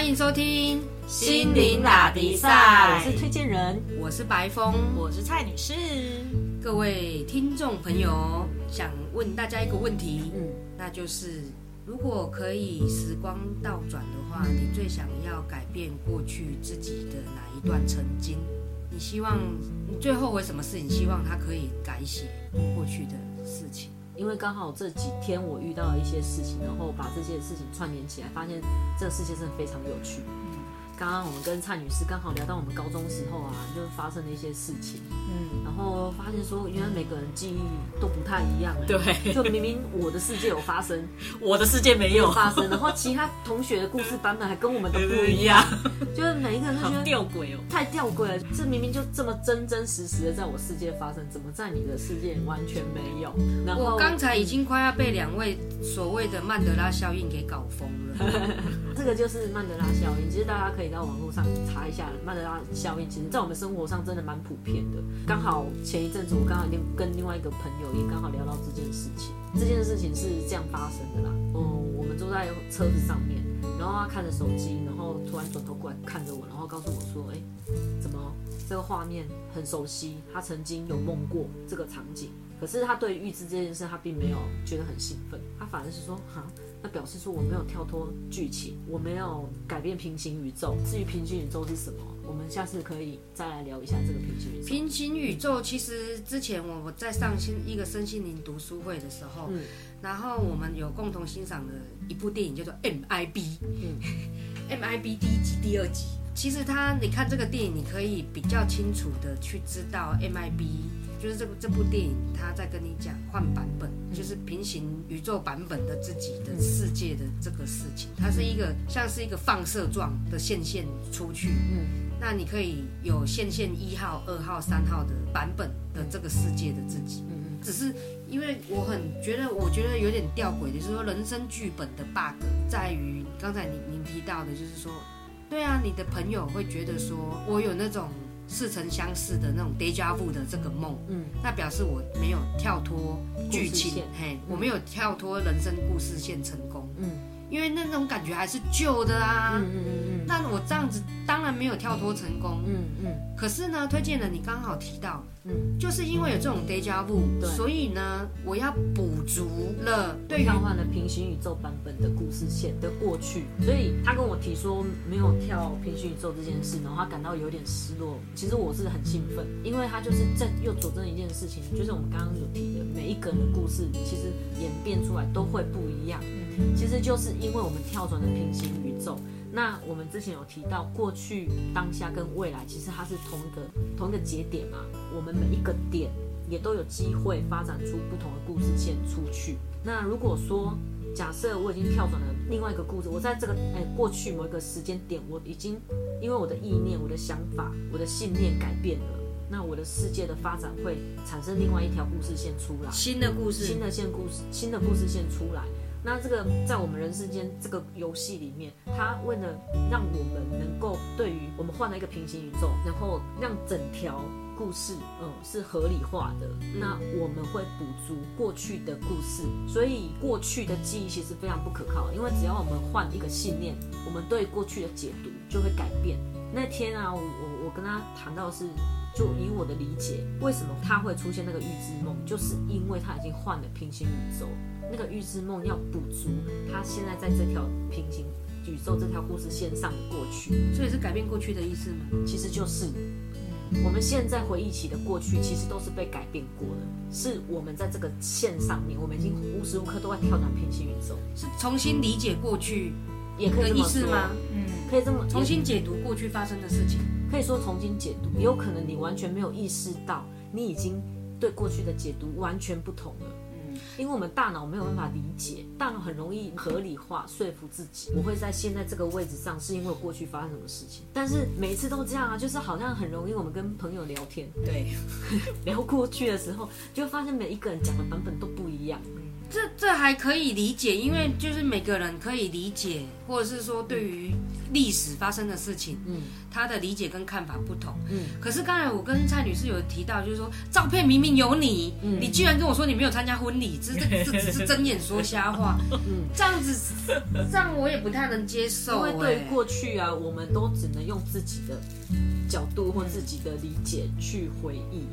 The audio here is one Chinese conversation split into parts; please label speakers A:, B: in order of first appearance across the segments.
A: 欢迎收听
B: 心灵打比赛
C: 我是推荐人，
A: 我是白峰。
B: 我是蔡女士。
A: 各位听众朋友，想问大家一个问题，
C: 嗯，
A: 那就是如果可以时光倒转的话，你最想要改变过去自己的哪一段曾经？你希望你最后悔什么事情？希望它可以改写过去的事情。
C: 因为刚好这几天我遇到了一些事情，然后把这些事情串联起来，发现这个世界真的非常有趣。刚刚我们跟蔡女士刚好聊到我们高中时候啊，就是发生的一些事情，
B: 嗯，
C: 然后发现说原来每个人记忆都不太一样、哎
B: 对。
C: 就明明我的世界有发生，
B: 我的世界没有。
C: 发生，然后其他同学的故事版本还跟我们都不一
B: 一
C: 样，就是每一个人都觉得
B: 吊诡哦。
C: 太吊诡了，这明明就这么真真实实的在我世界发生，怎么在你的世界完全没有？然后
A: 我刚才已经快要被两位所谓的曼德拉效应给搞疯了。
C: 这个就是曼德拉效应，其实大家可以到网络上查一下曼德拉效应，其实在我们生活上真的蛮普遍的。刚好前一阵子我刚好跟另外一个朋友也刚好聊到这件事情，这件事情是这样发生的啦。嗯，我们坐在车子上面，然后他看着手机，然后突然转头过来看着我，然后告诉我说：“哎、怎么这个画面很熟悉？他曾经有梦过这个场景。”可是他对预知这件事，他并没有觉得很兴奋，他反而是说：“哈，那表示说我没有跳脱剧情，我没有改变平行宇宙。至于平行宇宙是什么，我们下次可以再来聊一下这个平行宇宙。
A: 平行宇宙其实之前我我在上新一个身心灵读书会的时候，
C: 嗯
A: 然后我们有共同欣赏的一部电影叫做 MIB，
C: 嗯
A: MIB 第一集、第二集。其实它，你看这个电影，你可以比较清楚的去知道 MIB，就是这部这部电影，它在跟你讲换版本，就是平行宇宙版本的自己的世界的这个事情。它是一个像是一个放射状的线线出去，
C: 嗯
A: 那你可以有线线一号、二号、三号的版本的这个世界的自己。
C: 嗯
A: 只是因为我很觉得，我觉得有点吊诡的，就是说人生剧本的 bug 在于刚才您您提到的，就是说，对啊，你的朋友会觉得说我有那种似曾相识的那种 deja vu 的这个梦，
C: 嗯。
A: 那表示我没有跳脱剧情嘿，我没有跳脱人生故事线成功，
C: 嗯。
A: 因为那种感觉还是旧的啊。
C: 嗯嗯嗯
A: 那我这样子当然没有跳脱成功，
C: 嗯嗯
A: 可是呢，推荐人你刚好提到，
C: 嗯
A: 就是因为有这种 deja vu，
C: 对
A: 所以呢，我要补足了对于
C: 跳换了平行宇宙版本的故事线的过去，所以他跟我提说没有跳平行宇宙这件事，然后他感到有点失落。其实我是很兴奋，因为他就是在又佐证一件事情，就是我们刚刚有提的，每一个人的故事其实演变出来都会不一样。其实就是因为我们跳转了平行宇宙。那我们之前有提到，过去、当下跟未来，其实它是同一个同一个节点嘛。我们每一个点也都有机会发展出不同的故事线出去。那如果说假设我已经跳转了另外一个故事，我在这个哎过去某一个时间点，我已经因为我的意念、我的想法、我的信念改变了，那我的世界的发展会产生另外一条故事线出来。
A: 新的故事
C: 新，的线故事、新的故事线出来。那这个在我们人世间这个游戏里面，它为了让我们能够对于我们换了一个平行宇宙，然后让整条故事嗯是合理化的，那我们会补足过去的故事。所以过去的记忆其实非常不可靠，因为只要我们换一个信念，我们对过去的解读就会改变。那天啊，我我跟他谈到是。就以我的理解，为什么他会出现那个预知梦，就是因为他已经换了平行宇宙，那个预知梦要补足他现在在这条平行宇宙这条故事线上的过去，
A: 所以是改变过去的意思吗？
C: 其实就是我们现在回忆起的过去，其实都是被改变过的，是我们在这个线上面，我们已经无时无刻都在跳转平行宇宙，
A: 是重新理解过去
C: 也可以这么说
A: 意思吗？？
B: 嗯，
C: 可以这么
A: 重新解读过去发生的事情。
C: 可以说重新解读，也有可能你完全没有意识到，你已经对过去的解读完全不同了。
B: 嗯，
C: 因为我们大脑没有办法理解，大脑很容易合理化说服自己，我会在现在这个位置上，是因为我过去发生什么事情。但是每次都这样啊，就是好像很容易，我们跟朋友聊天，
B: 对，
C: 聊过去的时候，就会发现每一个人讲的版本都不一样。
A: 这这还可以理解，因为就是每个人可以理解，或者是说对于历史发生的事情，
C: 嗯。
A: 他的理解跟看法不同。
C: 嗯，
A: 可是刚才我跟蔡女士有提到，就是说照片明明有你，
C: 嗯。
A: 你居然跟我说你没有参加婚礼，这这这只是睁眼说瞎话。
C: 嗯，
A: 这样子，这样我也不太能接受
C: 因
A: 受、
C: 为对于
A: 哎
C: 过去啊，我们都只能用自己的角度或自己的理解去回忆。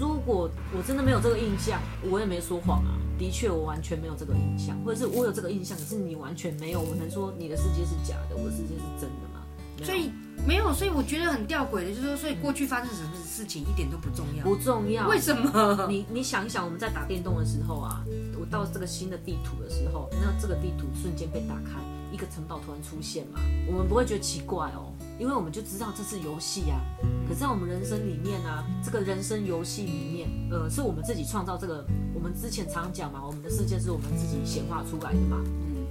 C: 如果我真的没有这个印象，我也没说谎啊。的确，我完全没有这个印象，或者是我有这个印象，可是你完全没有。我能说你的世界是假的，我的世界是真的吗？
A: 所以没有，所以我觉得很吊诡的，就是说，所以过去发生什么事情一点都不重要。
C: 不重要。
A: 为什么？
C: 你你想一想，我们在打电动的时候啊，我到这个新的地图的时候，那这个地图瞬间被打开，一个城堡突然出现嘛，我们不会觉得奇怪哦，因为我们就知道这是游戏啊。可是在我们人生里面啊，这个人生游戏里面，呃，是我们自己创造这个。我们之前常讲嘛，我们的世界是我们自己显化出来的嘛。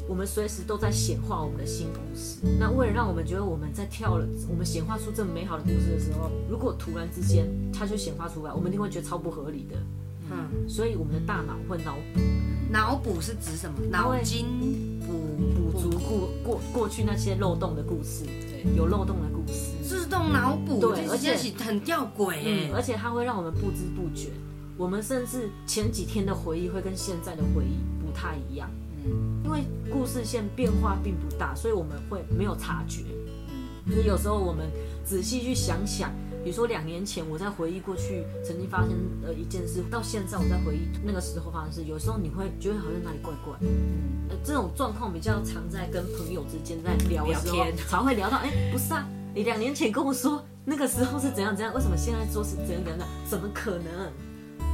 C: 我们随时都在显化我们的新故事。那为了让我们觉得我们在跳了，我们显化出这么美好的故事的时候，如果突然之间它就显化出来，我们一定会觉得超不合理的。
A: 嗯，
C: 所以我们的大脑会脑补
A: 脑补是指什么？脑筋补
C: 补足过过过去那些漏洞的故事，
B: 对
C: 有漏洞的故事。
A: 自动脑补，
C: 对
A: 而且很吊诡
C: 而且它会让我们不知不觉，我们甚至前几天的回忆会跟现在的回忆不太一样。
A: 嗯
C: 因为故事线变化并不大，所以我们会没有察觉。可是有时候我们仔细去想想，比如说两年前我在回忆过去曾经发生的一件事，到现在我在回忆那个时候发生的事，有时候你会觉得好像哪里怪怪。呃，这种状况比较常在跟朋友之间在聊的时候常会聊到，哎、不是啊，你两年前跟我说那个时候是怎样怎样，为什么现在说是怎样怎样？怎么可能？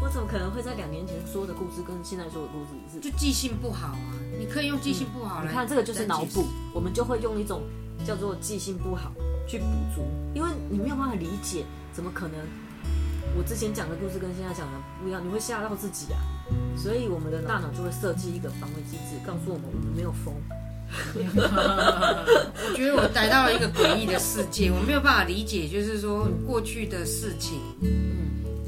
C: 我怎么可能会在两年前说的故事跟现在说的故事是？
A: 就记性不好啊！你可以用记性不好来、
C: 你看这个就是脑补，我们就会用一种叫做记性不好去补足，因为你没有办法理解，怎么可能？我之前讲的故事跟现在讲的不一样，你会吓到自己啊！所以我们的大脑就会设计一个防卫机制，告诉我们我们没有疯。
A: 我觉得我来到了一个诡异的世界，我没有办法理解，就是说过去的事情，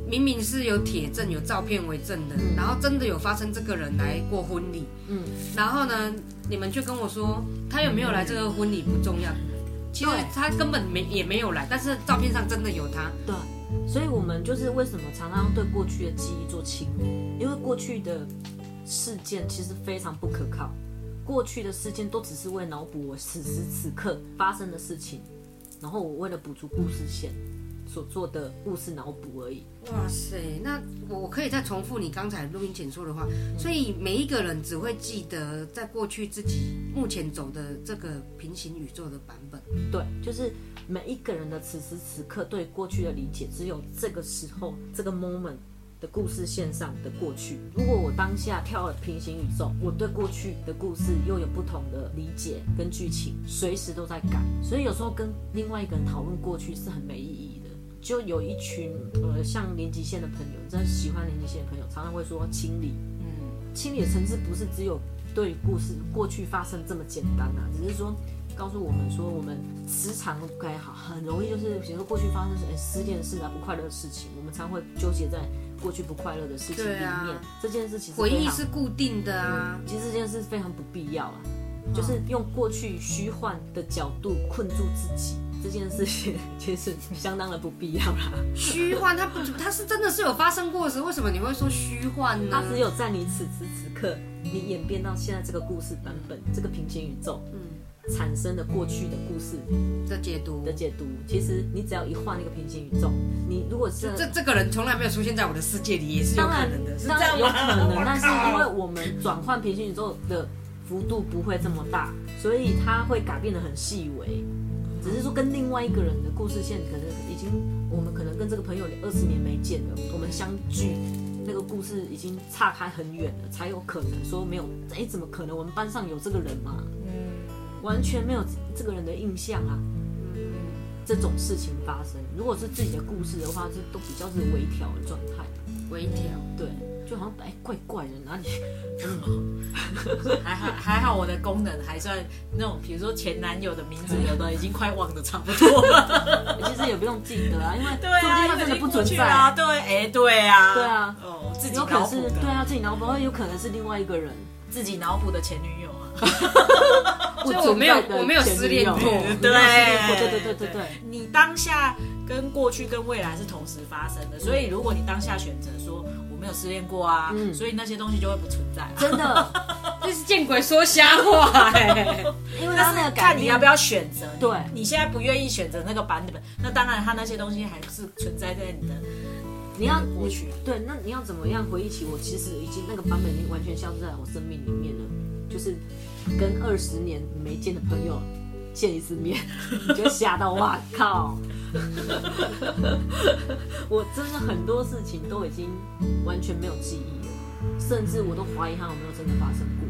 A: 明明是有铁证、有照片为证的，然后真的有发生这个人来过婚礼，
C: 嗯，
A: 然后呢，你们却跟我说他有没有来这个婚礼不重要，其实他根本没也没有来，但是照片上真的有他，
C: 对，所以我们就是为什么常常对过去的记忆做清理，因为过去的事件其实非常不可靠，过去的事件都只是为脑补我此时此刻发生的事情，然后我为了补足故事线。所做的故事脑补而已。
A: 哇塞，那我我可以再重复你刚才录音前说的话，所以每一个人只会记得在过去自己目前走的这个平行宇宙的版本。
C: 对，就是每一个人的此时此刻对过去的理解，只有这个时候这个 moment 的故事线上的过去。如果我当下跳了平行宇宙，我对过去的故事又有不同的理解跟剧情，随时都在改。所以有时候跟另外一个人讨论过去是很没意义的。就有一群呃像连极线的朋友，真的喜欢连极线的朋友，常常会说清理。
A: 嗯，
C: 清理的层次不是只有对故事过去发生这么简单啊，只是说告诉我们说，我们时常该好，很容易就是比如说过去发生哎失恋的事啊、不快乐的事情，我们常会纠结在过去不快乐的事情里面。这件事情
A: 回忆是固定的啊。
C: 其实这件事非常不必要啊，就是用过去虚幻的角度困住自己。这件事情 其实相当的不必要啦，
A: 虚幻，它不，它是真的是有发生过的事，为什么你会说虚幻呢？
C: 它只有在你此时此刻，你演变到现在这个故事版本，这个平行宇宙，
A: 嗯
C: 产生的过去的故事
A: 的解读
C: 的。解读，其实你只要一换一个平行宇宙，你如果是
A: 这这个人从来没有出现在我的世界里，也是有可能的，是这样？
C: 有可能，
A: 我
C: 但是因为我们转换平行宇宙的幅度不会这么大，所以它会改变的很细微。只是说跟另外一个人的故事线，可能已经我们可能跟这个朋友二十年没见了，我们相聚。那个故事已经岔开很远了，才有可能说没有。哎，怎么可能？我们班上有这个人吗？完全没有这个人的印象啊。这种事情发生，如果是自己的故事的话，这都比较是微调的状态。
A: 微调。
C: 对，就好像哎怪怪的哪里，
B: 还好还好，我的功能还算那种，比如说前男友的名字，有的已经快忘的差不多了。
C: 其实也不用记得啊，因为
B: 对啊，
C: 它真的不存在。
B: 啊。对，哎，对啊，
C: 对啊。
B: 哦，自己
C: 有可能是
B: 脑补的，
C: 对啊，自己脑补，有可能是另外一个人，
B: 自己脑补的前女友啊。
C: 不
A: 所以我没有 我没有失恋过。
B: 对
C: 对对对对对，
B: 你当下跟过去跟未来是同时发生的，所以如果你当下选择说我没有失恋过啊，
C: 嗯
B: 所以那些东西就会不存在啊。
C: 真的，
A: 这是见鬼说瞎话哎、
C: 因为他那个要
B: 看你要不要选择。你
C: 对
B: 你现在不愿意选择那个版本，那当然他那些东西还是存在在你的
C: 你要
B: 过去。
C: 对，那你要怎么样回忆起我？其实已经那个版本已经完全消失在我生命里面了，就是跟二十年没见的朋友见一次面，你就吓到哇靠！我真的很多事情都已经完全没有记忆了，甚至我都怀疑它有没有真的发生过。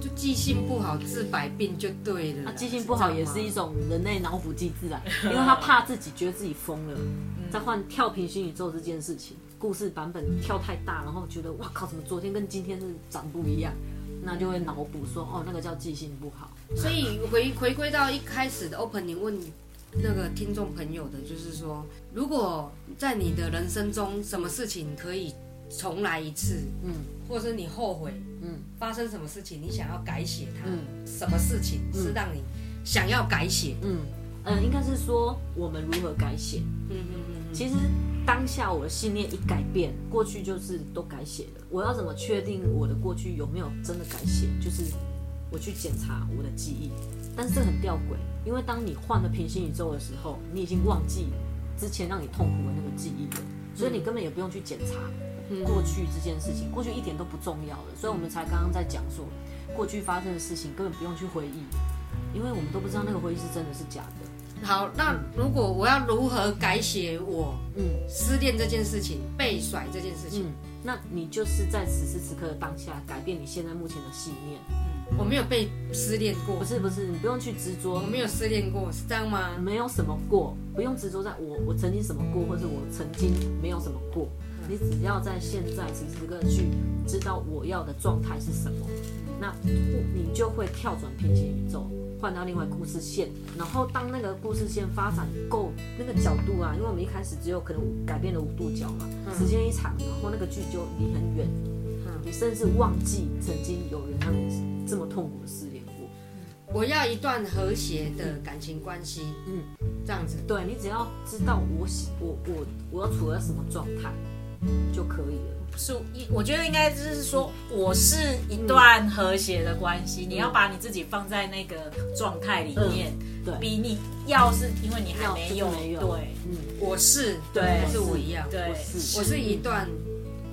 A: 就记性不好治百病就对了
C: 他。记性不好也是一种人类脑补机制啊，因为他怕自己觉得自己疯了，再换跳平行宇宙这件事情，故事版本跳太大，然后觉得哇靠，怎么昨天跟今天是长不一样，那就会脑补说哦，那个叫记性不好。
A: 所以回回归到一开始的 opening 问那个听众朋友的，就是说，如果在你的人生中，什么事情可以重来一次，
C: 嗯
A: 或者是你后悔
C: 嗯
A: 发生什么事情，你想要改写它，
C: 嗯
A: 什么事情是让你想要改写？
C: 嗯嗯、呃应该是说我们如何改写。
A: 嗯嗯嗯
C: 其实当下我的信念一改变，过去就是都改写了。我要怎么确定我的过去有没有真的改写？就是我去检查我的记忆，但是这个很吊诡，因为当你换了平行宇宙的时候，你已经忘记之前让你痛苦的那个记忆了，所以你根本也不用去检查
A: 嗯
C: 过去这件事情，过去一点都不重要了。所以我们才刚刚在讲说，过去发生的事情根本不用去回忆，因为我们都不知道那个回忆是真的是假的。
A: 好，那如果我要如何改写我
C: 嗯
A: 失恋这件事情、被甩这件事情？
C: 嗯，那你就是在此时此刻的当下改变你现在目前的信念。
A: 我没有被失恋过
C: 不，是不是，你不用去执着
A: 我，没有失恋过，是这样吗？
C: 没有什么过，不用执着在我我曾经什么过，或者我曾经没有什么过。你只要在现在此时此刻去知道我要的状态是什么，那你就会跳转平行宇宙，换到另外故事线。然后当那个故事线发展够那个角度啊，因为我们一开始只有可能改变了五度角嘛，时间一长，然后那个距就离很远，你甚至忘记曾经有人让你这么痛苦的失恋过。
A: 我要一段和谐的感情关系，
C: 嗯，
A: 这样子。
C: 对你只要知道我喜我我我要处在什么状态就可以了。
B: 是一，我觉得应该就是说，我是一段和谐的关系，你要把你自己放在那个状态里面，
C: 对。
B: 比你要是因为你还没有，对。
C: 嗯，
A: 我是，
B: 对。
A: 不是我一样，
B: 对。
C: 我是
A: 一段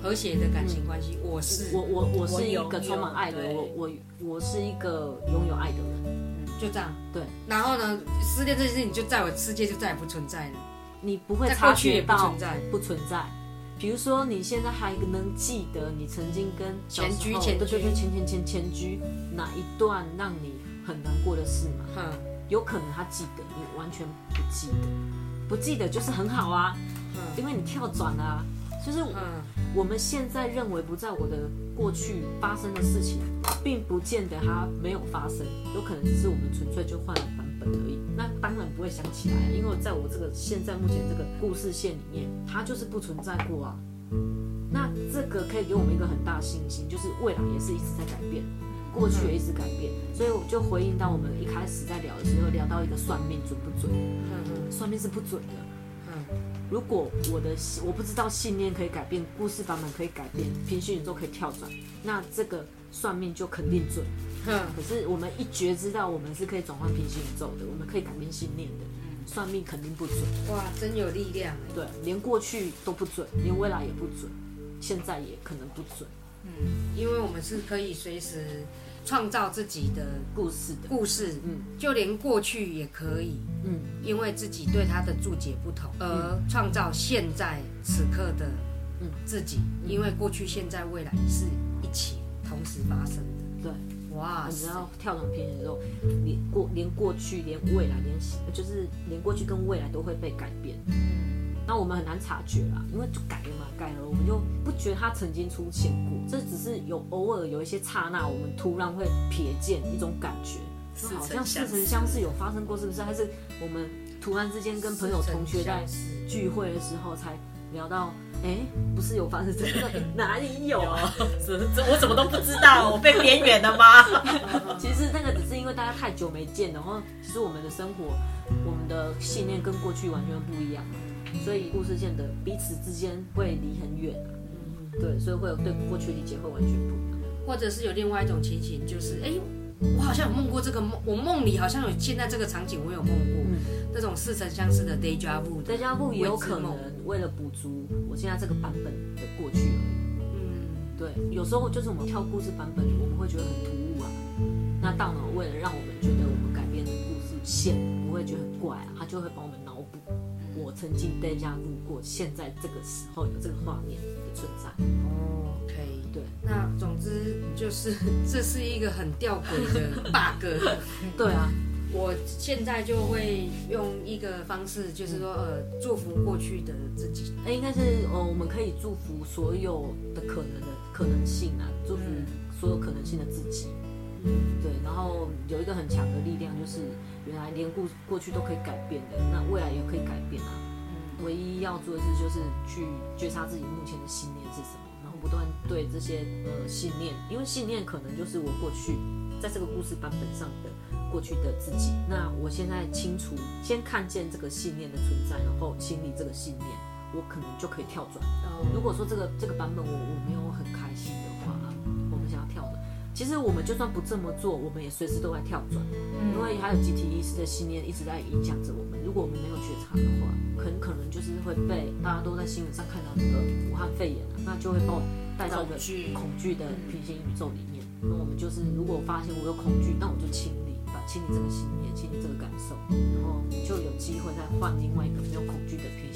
A: 和谐的感情关系，我是，
C: 我我我是一个充满爱的，
B: 对
C: 我我我是一个拥有爱的人。
A: 就这样。
C: 对，
A: 然后呢，失恋这件事情就在我世界就再也不存在了，
C: 你不会
A: 在
C: 察
A: 过去也不
C: 觉到
A: 存在。
C: 不存在。比如说，你现在还能记得你曾经跟
A: 前居前居
C: 对对对前前前前居哪一段让你很难过的事吗？
A: 哼，
C: 有可能他记得，你完全不记得，不记得就是很好啊，
A: 哼，
C: 因为你跳转了啊。就是
A: 嗯，
C: 我们现在认为不在我的过去发生的事情，并不见得它没有发生，有可能只是我们纯粹就换了版本而已。那当然不会想起来，因为在我这个现在目前这个故事线里面，它就是不存在过啊。那这个可以给我们一个很大的信心，就是未来也是一直在改变，过去也一直改变，所以我就回应到我们一开始在聊的时候聊到一个算命准不准，
A: 哼，
C: 算命是不准的。
A: 哼，
C: 如果我的我不知道信念可以改变，故事版本可以改变，平行宇宙可以跳转，那这个算命就肯定准。
A: 哼，
C: 可是我们一觉知道我们是可以转换平行宇宙的，我们可以改变信念的，算命肯定不准。
A: 哇，真有力量哎。
C: 对，连过去都不准，连未来也不准，现在也可能不准。
A: 嗯因为我们是可以随时创造自己的
C: 故事的，
A: 故事，
C: 嗯
A: 就连过去也可以，
C: 嗯
A: 因为自己对它的注解不同，而创造现在此刻的
C: 嗯
A: 自己。因为过去、现在、未来是一起同时发生的。
C: 对，
A: 哇塞！
C: 你知道跳转平行之后，连过连过去连未来连就是连过去跟未来都会被改变。那我们很难察觉啦，因为就改了嘛，改了我们就不觉得他曾经出现过，这只是有偶尔有一些刹那，我们突然会瞥见一种感觉，
B: 就
C: 好像似
B: 曾相识
C: 有发生过，是不是？还是我们突然之间跟朋友、同学在聚会的时候才聊到，哎，不是有发生这个，哪里有啊？
B: 这这我怎么都不知道，我被边缘了吗？
C: 其实那个只是因为大家太久没见，然后其实我们的生活、我们的信念跟过去完全不一样嘛，所以故事线的彼此之间会离很远啊。对，所以会有对过去理解会完全不一样。
A: 或者是有另外一种情形，就是哎、我好像有梦过这个梦，我梦里好像有现在这个场景，我有梦过，那种似曾相识的 deja vu 的
C: deja vu 也有可能为了补足我现在这个版本的过去而已。
A: 嗯，
C: 对，有时候就是我们跳故事版本，我们会觉得很突兀啊。那大脑为了让我们觉得我们改编的故事线不会觉得很怪啊，它就会帮我们脑补。我曾经 deja vu 过，现在这个时候有这个画面的存在。
A: 哦，OK，
C: 对，
A: 那总之就是这是一个很吊诡的 bug。
C: 对啊，
A: 我现在就会用一个方式，就是说，呃，祝福过去的自己。
C: 哎，应该是呃，我们可以祝福所有的可能的可能性啊，祝福所有可能性的自己。
A: 嗯，
C: 对，然后有一个很强的力量，就是原来连过过去都可以改变的，那未来也可以改变啊。唯一要做的事就是去觉察自己目前的信念是什么，然后不断对这些呃信念，因为信念可能就是我过去在这个故事版本上的过去的自己。那我现在清除，先看见这个信念的存在，然后清理这个信念，我可能就可以跳转。如果说这个这个版本我我没有很开心的话，我们想要跳的，其实我们就算不这么做，我们也随时都在跳转，因为还有集体意识的信念一直在影响着我们。如果我们没有觉察的话，很可能就是会被大家都在新闻上看到那个武汉肺炎啊，那就会把我带到一个
B: 恐惧
C: 的平行宇宙里面。那我们就是，如果发现我有恐惧，那我就清理，把清理这个信念，清理这个感受，然后就有机会再换另外一个没有恐惧的平。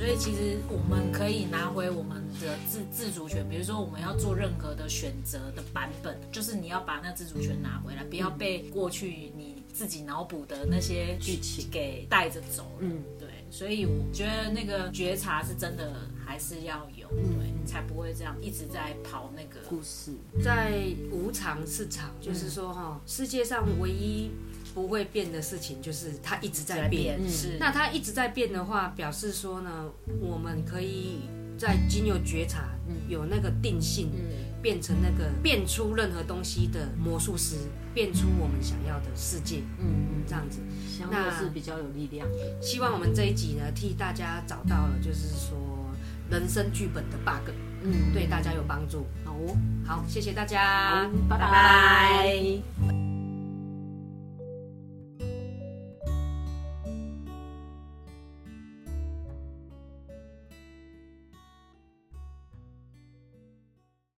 B: 所以其实我们可以拿回我们的自自主权，比如说我们要做任何的选择的版本，就是你要把那自主权拿回来，不要被过去你自己脑补的那些剧情给带着走了。
C: 嗯，
B: 对，所以我觉得那个觉察是真的还是要有，对，才不会这样一直在跑那个。
C: 故事，
A: 在无常市场，就是说哈，世界上唯一不会变的事情，就是它一直在变。
C: 嗯
B: 是
A: 那它一直在变的话，表示说呢，我们可以在经由觉察，有那个定性，变成那个变出任何东西的魔术师，变出我们想要的世界，
C: 嗯，
A: 这样子。
C: 相对是比较有力量的。
A: 希望我们这一集呢，替大家找到了，就是说人生剧本的 bug，
C: 嗯，
A: 对大家有帮助。
C: 好哦，
A: 好，谢谢大家，拜
C: 拜。